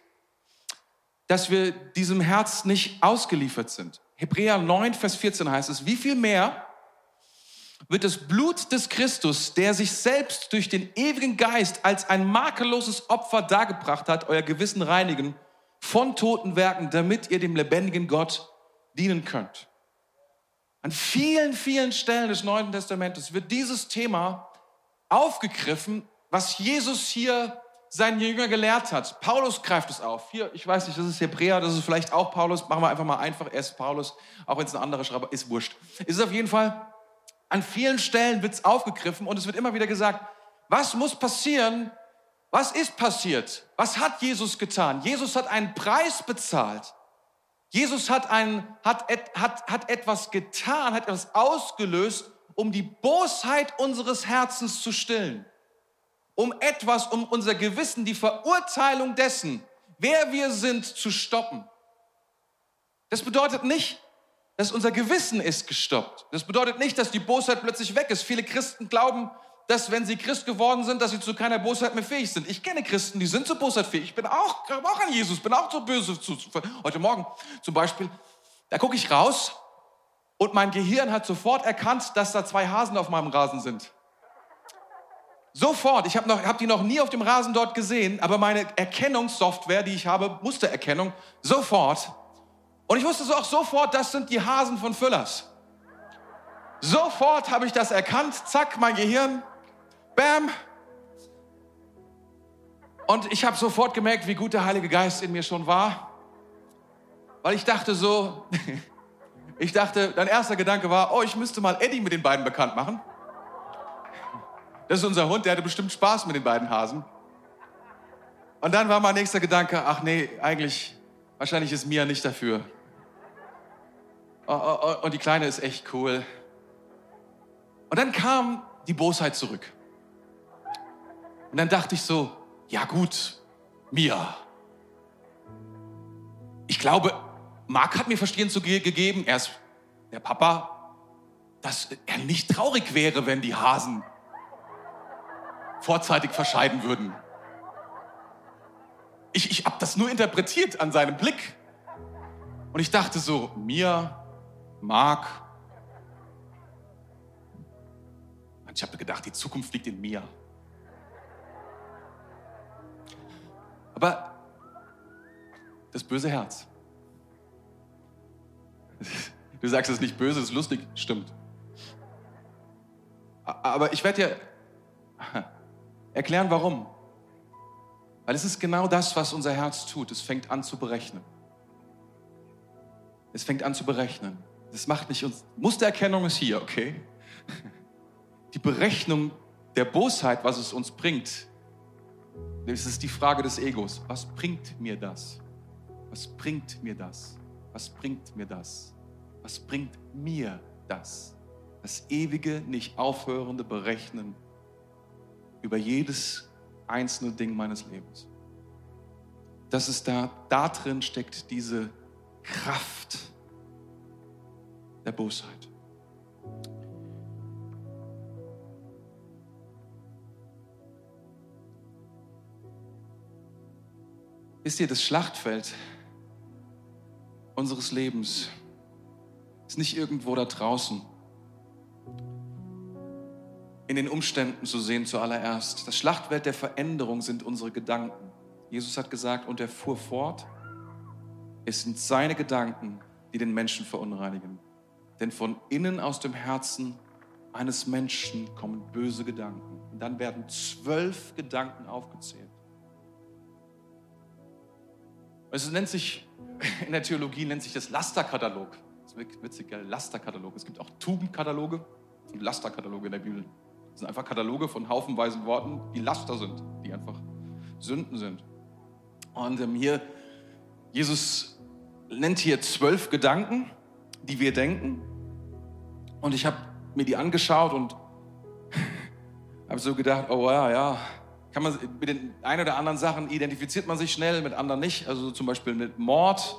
dass wir diesem Herz nicht ausgeliefert sind. Hebräer 9, Vers 14 heißt es, wie viel mehr wird das Blut des Christus, der sich selbst durch den ewigen Geist als ein makelloses Opfer dargebracht hat, euer Gewissen reinigen von toten Werken, damit ihr dem lebendigen Gott dienen könnt. An vielen, vielen Stellen des Neuen Testamentes wird dieses Thema aufgegriffen, was Jesus hier seinen Jünger gelehrt hat. Paulus greift es auf. Hier, ich weiß nicht, das ist Hebräer, das ist vielleicht auch Paulus. Machen wir einfach mal einfach. Er ist Paulus, auch wenn es ein anderer Schreiber ist, wurscht. Es ist auf jeden Fall, an vielen Stellen wird es aufgegriffen und es wird immer wieder gesagt, was muss passieren? Was ist passiert? Was hat Jesus getan? Jesus hat einen Preis bezahlt. Jesus hat, ein, hat, hat, hat etwas getan, hat etwas ausgelöst, um die Bosheit unseres Herzens zu stillen. Um etwas, um unser Gewissen, die Verurteilung dessen, wer wir sind, zu stoppen. Das bedeutet nicht, dass unser Gewissen ist gestoppt. Das bedeutet nicht, dass die Bosheit plötzlich weg ist. Viele Christen glauben, dass wenn sie Christ geworden sind, dass sie zu keiner Bosheit mehr fähig sind. Ich kenne Christen, die sind zu Bosheit fähig. Ich bin auch, auch an Jesus, bin auch zu böse. Zu, zu, heute Morgen zum Beispiel, da gucke ich raus und mein Gehirn hat sofort erkannt, dass da zwei Hasen auf meinem Rasen sind. Sofort. Ich habe hab die noch nie auf dem Rasen dort gesehen, aber meine Erkennungssoftware, die ich habe, Mustererkennung, sofort. Und ich wusste so auch sofort, das sind die Hasen von Füllers. Sofort habe ich das erkannt, zack, mein Gehirn, bam. Und ich habe sofort gemerkt, wie gut der Heilige Geist in mir schon war, weil ich dachte so, Ich dachte, dein erster Gedanke war, oh, ich müsste mal Eddie mit den beiden bekannt machen. Das ist unser Hund, der hatte bestimmt Spaß mit den beiden Hasen. Und dann war mein nächster Gedanke, ach nee, eigentlich, wahrscheinlich ist Mia nicht dafür. Oh, oh, oh, und die Kleine ist echt cool. Und dann kam die Bosheit zurück. Und dann dachte ich so, ja gut, Mia. Ich glaube, Marc hat mir Verstehen zu ge gegeben, er ist der Papa, dass er nicht traurig wäre, wenn die Hasen vorzeitig verscheiden würden. Ich, ich habe das nur interpretiert an seinem Blick. Und ich dachte so, mir, Marc, ich habe gedacht, die Zukunft liegt in mir. Aber das böse Herz, Du sagst es ist nicht böse, es ist lustig. Stimmt. Aber ich werde dir erklären, warum. Weil es ist genau das, was unser Herz tut. Es fängt an zu berechnen. Es fängt an zu berechnen. Das macht nicht uns. Mustererkennung ist hier, okay? Die Berechnung der Bosheit, was es uns bringt, das ist die Frage des Egos. Was bringt mir das? Was bringt mir das? Was bringt mir das? Was bringt mir das? Das ewige, nicht aufhörende Berechnen über jedes einzelne Ding meines Lebens. Das ist da, da drin steckt diese Kraft der Bosheit. Wisst ihr, das Schlachtfeld unseres Lebens ist nicht irgendwo da draußen in den Umständen zu sehen zuallererst. Das Schlachtfeld der Veränderung sind unsere Gedanken. Jesus hat gesagt, und er fuhr fort, es sind seine Gedanken, die den Menschen verunreinigen. Denn von innen aus dem Herzen eines Menschen kommen böse Gedanken. Und dann werden zwölf Gedanken aufgezählt. Es nennt sich, in der Theologie nennt sich das Lasterkatalog. Das ist witzig, gell? Lasterkataloge. Es gibt auch Tugendkataloge und Lasterkataloge in der Bibel. Das sind einfach Kataloge von haufenweisen Worten, die Laster sind, die einfach Sünden sind. Und ähm, hier, Jesus nennt hier zwölf Gedanken, die wir denken. Und ich habe mir die angeschaut und habe so gedacht, oh ja, ja, kann man mit den ein oder anderen Sachen identifiziert man sich schnell, mit anderen nicht. Also zum Beispiel mit Mord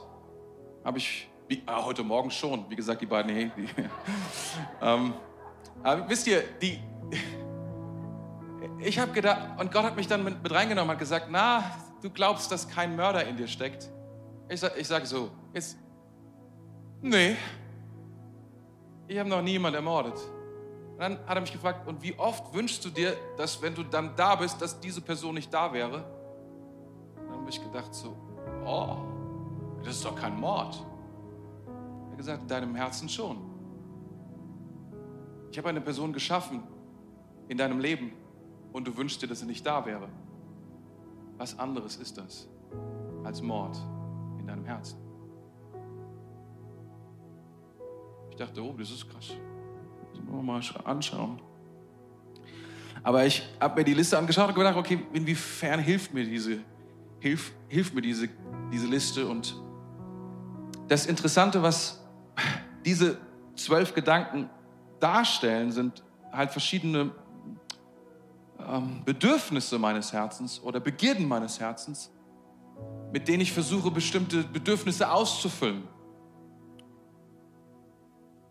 habe ich wie, ah, heute Morgen schon, wie gesagt, die beiden, nee, die, ähm, aber wisst ihr, die, ich habe gedacht, und Gott hat mich dann mit, mit reingenommen, hat gesagt, na, du glaubst, dass kein Mörder in dir steckt. Ich, ich sage so, jetzt, nee, ich habe noch niemand ermordet. Und dann hat er mich gefragt, und wie oft wünschst du dir, dass wenn du dann da bist, dass diese Person nicht da wäre? dann habe ich gedacht so, oh, das ist doch kein Mord. Er hat gesagt, in deinem Herzen schon. Ich habe eine Person geschaffen in deinem Leben und du wünschst dir, dass sie nicht da wäre. Was anderes ist das als Mord in deinem Herzen? Dachte, oh, das ist krass. Das wir mal anschauen. Aber ich habe mir die Liste angeschaut und gedacht, okay, inwiefern hilft mir diese, hilf, hilft mir diese, diese Liste? Und das Interessante, was diese zwölf Gedanken darstellen, sind halt verschiedene ähm, Bedürfnisse meines Herzens oder Begierden meines Herzens, mit denen ich versuche, bestimmte Bedürfnisse auszufüllen.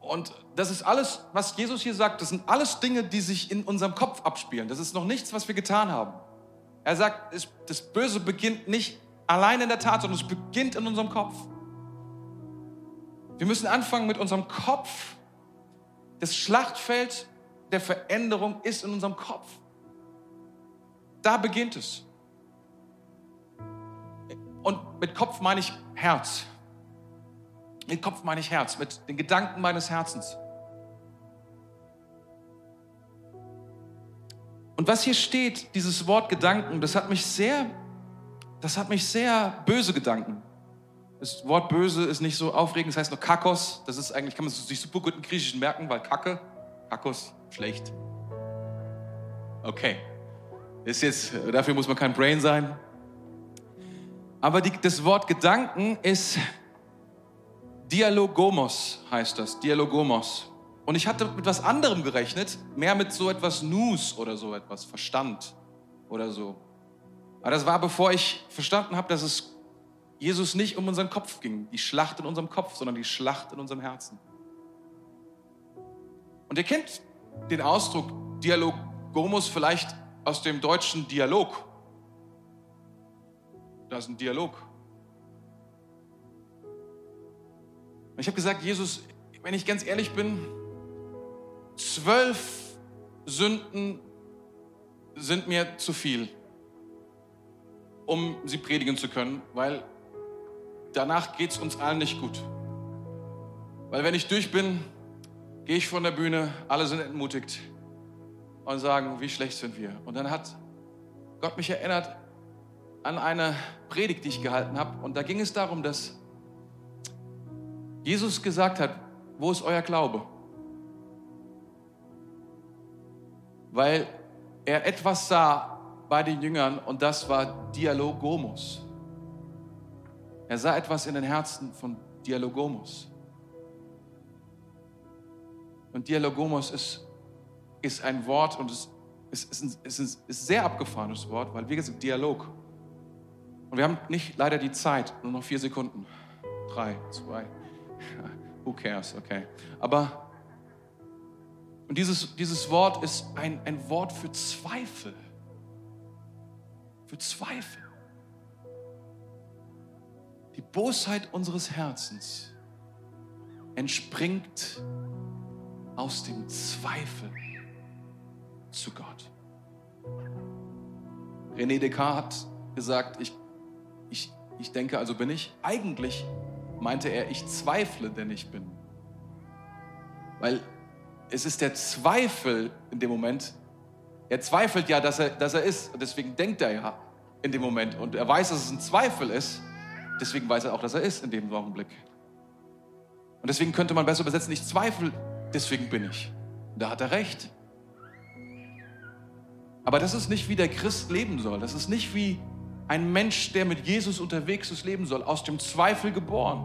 Und das ist alles, was Jesus hier sagt, das sind alles Dinge, die sich in unserem Kopf abspielen. Das ist noch nichts, was wir getan haben. Er sagt, das Böse beginnt nicht allein in der Tat, sondern es beginnt in unserem Kopf. Wir müssen anfangen mit unserem Kopf. Das Schlachtfeld der Veränderung ist in unserem Kopf. Da beginnt es. Und mit Kopf meine ich Herz. Mit Kopf meine ich Herz, mit den Gedanken meines Herzens. Und was hier steht, dieses Wort Gedanken, das hat mich sehr, das hat mich sehr böse Gedanken. Das Wort böse ist nicht so aufregend, das heißt nur Kakos. Das ist eigentlich, kann man sich super gut im Griechischen merken, weil Kacke, Kakos, schlecht. Okay. Ist jetzt, dafür muss man kein Brain sein. Aber die, das Wort Gedanken ist Dialogomos, heißt das. Dialogomos. Und ich hatte mit was anderem gerechnet, mehr mit so etwas Nus oder so etwas, Verstand oder so. Aber das war, bevor ich verstanden habe, dass es Jesus nicht um unseren Kopf ging, die Schlacht in unserem Kopf, sondern die Schlacht in unserem Herzen. Und ihr kennt den Ausdruck Dialogomos vielleicht aus dem deutschen Dialog. Da ist ein Dialog. Ich habe gesagt, Jesus, wenn ich ganz ehrlich bin, zwölf Sünden sind mir zu viel, um sie predigen zu können, weil danach geht es uns allen nicht gut. Weil wenn ich durch bin, gehe ich von der Bühne, alle sind entmutigt und sagen, wie schlecht sind wir. Und dann hat Gott mich erinnert an eine Predigt, die ich gehalten habe. Und da ging es darum, dass Jesus gesagt hat, wo ist euer Glaube? Weil er etwas sah bei den Jüngern und das war Dialogomos. Er sah etwas in den Herzen von Dialogomos. Und Dialogomos ist ist ein Wort und es ist, ist, ist, ist ein sehr abgefahrenes Wort, weil wir sind Dialog. Und wir haben nicht leider die Zeit, nur noch vier Sekunden. Drei, zwei. Who cares, okay. Aber, und dieses, dieses Wort ist ein, ein Wort für Zweifel. Für Zweifel. Die Bosheit unseres Herzens entspringt aus dem Zweifel zu Gott. René Descartes hat gesagt, ich, ich, ich denke, also bin ich. Eigentlich meinte er, ich zweifle, denn ich bin. Weil es ist der Zweifel in dem Moment. Er zweifelt ja, dass er, dass er ist. Und deswegen denkt er ja in dem Moment. Und er weiß, dass es ein Zweifel ist. Deswegen weiß er auch, dass er ist in dem Augenblick. Und deswegen könnte man besser übersetzen, ich zweifle, deswegen bin ich. Und da hat er recht. Aber das ist nicht, wie der Christ leben soll. Das ist nicht wie ein Mensch, der mit Jesus unterwegs ist, leben soll. Aus dem Zweifel geboren.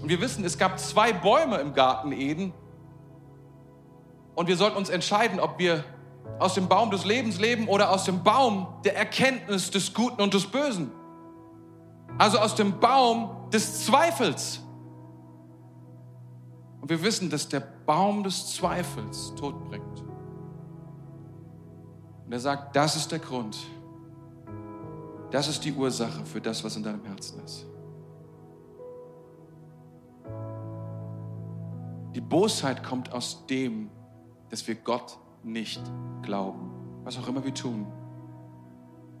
Und wir wissen, es gab zwei Bäume im Garten Eden. Und wir sollten uns entscheiden, ob wir aus dem Baum des Lebens leben oder aus dem Baum der Erkenntnis des Guten und des Bösen. Also aus dem Baum des Zweifels. Und wir wissen, dass der Baum des Zweifels Tod bringt. Und er sagt, das ist der Grund. Das ist die Ursache für das, was in deinem Herzen ist. Die Bosheit kommt aus dem, dass wir Gott nicht glauben. Was auch immer wir tun.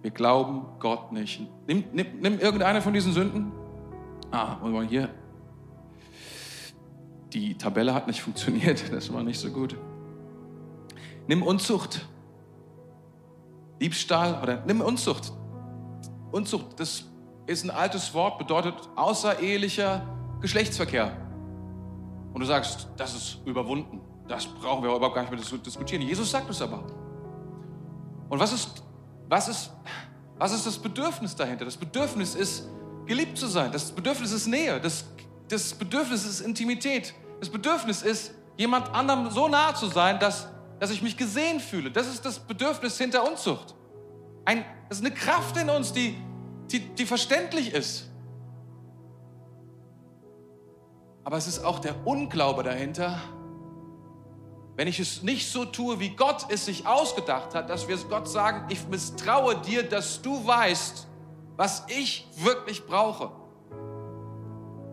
Wir glauben Gott nicht. Nimm, nimm, nimm irgendeine von diesen Sünden. Ah, und mal hier. Die Tabelle hat nicht funktioniert. Das war nicht so gut. Nimm Unzucht. Diebstahl oder nimm Unzucht. Unzucht, das ist ein altes Wort, bedeutet außerehelicher Geschlechtsverkehr. Und du sagst, das ist überwunden. Das brauchen wir überhaupt gar nicht mehr zu diskutieren. Jesus sagt es aber. Und was ist, was ist, was ist das Bedürfnis dahinter? Das Bedürfnis ist, geliebt zu sein. Das Bedürfnis ist Nähe. Das, das Bedürfnis ist Intimität. Das Bedürfnis ist, jemand anderem so nah zu sein, dass, dass ich mich gesehen fühle. Das ist das Bedürfnis hinter Unzucht. Ein, das ist eine Kraft in uns, die, die, die verständlich ist. Aber es ist auch der Unglaube dahinter, wenn ich es nicht so tue, wie Gott es sich ausgedacht hat, dass wir Gott sagen, ich misstraue dir, dass du weißt, was ich wirklich brauche.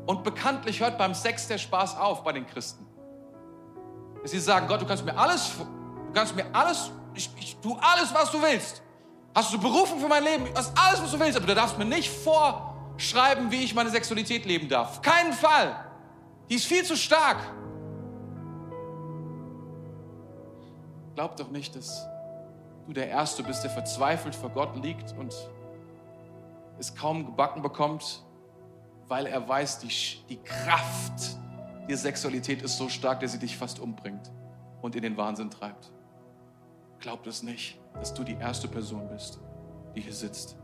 Und bekanntlich hört beim Sex der Spaß auf bei den Christen. Sie sagen, Gott, du kannst mir alles, du kannst mir alles, ich, ich tue alles, was du willst. Hast du Berufung für mein Leben, hast alles, was du willst, aber du darfst mir nicht vorschreiben, wie ich meine Sexualität leben darf. Keinen Fall. Die ist viel zu stark. Glaub doch nicht, dass du der Erste bist, der verzweifelt vor Gott liegt und es kaum gebacken bekommt, weil er weiß, die, die Kraft der Sexualität ist so stark, dass sie dich fast umbringt und in den Wahnsinn treibt. Glaub das nicht, dass du die erste Person bist, die hier sitzt.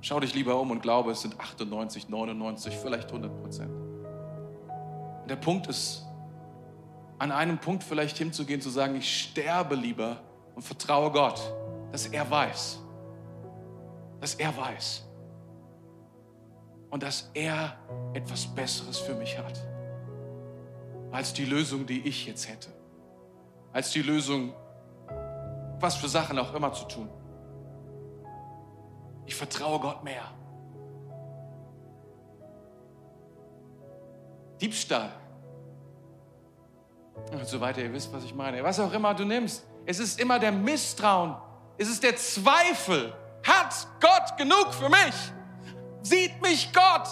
Schau dich lieber um und glaube, es sind 98, 99, vielleicht 100 Prozent. Der Punkt ist, an einem Punkt vielleicht hinzugehen, zu sagen, ich sterbe lieber und vertraue Gott, dass er weiß, dass er weiß und dass er etwas Besseres für mich hat, als die Lösung, die ich jetzt hätte, als die Lösung, was für Sachen auch immer zu tun. Ich vertraue Gott mehr. Diebstahl und so weiter, ihr wisst, was ich meine. Was auch immer du nimmst, es ist immer der Misstrauen, es ist der Zweifel. Hat Gott genug für mich? Sieht mich Gott?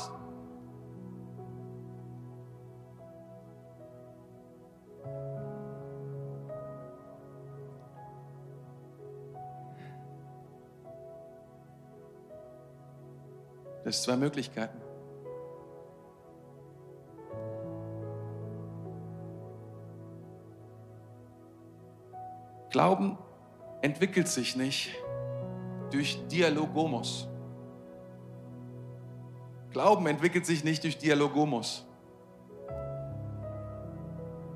Das sind zwei Möglichkeiten. Glauben entwickelt sich nicht durch Dialogomos. Glauben entwickelt sich nicht durch Dialogomos.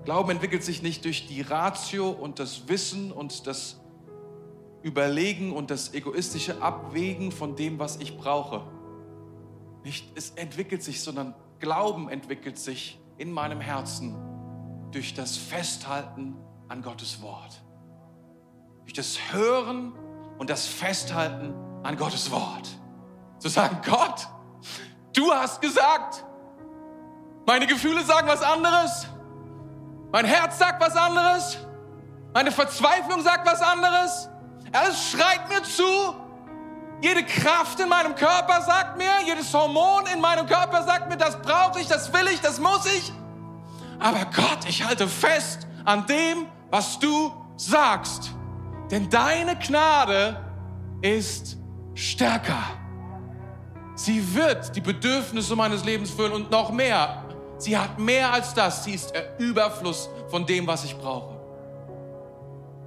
Glauben entwickelt sich nicht durch die Ratio und das Wissen und das Überlegen und das egoistische Abwägen von dem, was ich brauche. Nicht es entwickelt sich, sondern Glauben entwickelt sich in meinem Herzen durch das Festhalten an Gottes Wort. Durch das Hören und das Festhalten an Gottes Wort. Zu sagen, Gott, du hast gesagt, meine Gefühle sagen was anderes, mein Herz sagt was anderes, meine Verzweiflung sagt was anderes, alles schreit mir zu, jede Kraft in meinem Körper sagt mir, jedes Hormon in meinem Körper sagt mir, das brauche ich, das will ich, das muss ich. Aber Gott, ich halte fest an dem, was du sagst. Denn deine Gnade ist stärker. Sie wird die Bedürfnisse meines Lebens füllen und noch mehr. Sie hat mehr als das. Sie ist der Überfluss von dem, was ich brauche.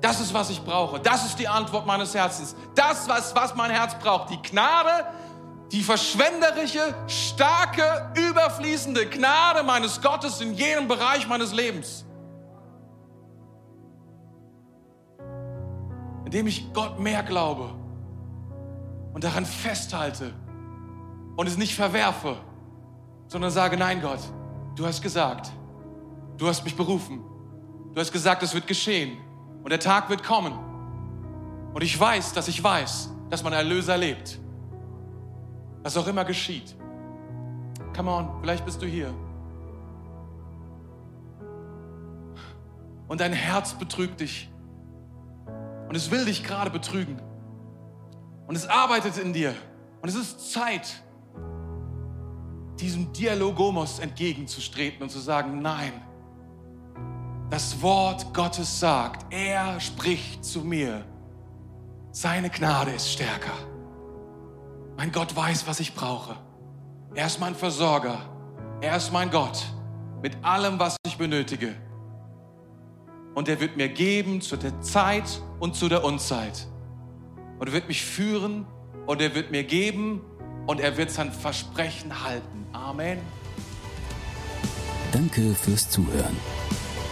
Das ist, was ich brauche. Das ist die Antwort meines Herzens. Das, was, was mein Herz braucht. Die Gnade, die verschwenderische, starke, überfließende Gnade meines Gottes in jedem Bereich meines Lebens. Indem ich Gott mehr glaube und daran festhalte und es nicht verwerfe, sondern sage, nein Gott, du hast gesagt, du hast mich berufen, du hast gesagt, es wird geschehen und der Tag wird kommen. Und ich weiß, dass ich weiß, dass mein Erlöser lebt. Was auch immer geschieht. Come on, vielleicht bist du hier. Und dein Herz betrügt dich. Und es will dich gerade betrügen. Und es arbeitet in dir. Und es ist Zeit, diesem Dialogomos entgegenzustreten und zu sagen, nein, das Wort Gottes sagt, er spricht zu mir, seine Gnade ist stärker. Mein Gott weiß, was ich brauche. Er ist mein Versorger. Er ist mein Gott mit allem, was ich benötige. Und er wird mir geben zu der Zeit und zu der Unzeit. Und er wird mich führen und er wird mir geben und er wird sein Versprechen halten. Amen.
Danke fürs Zuhören.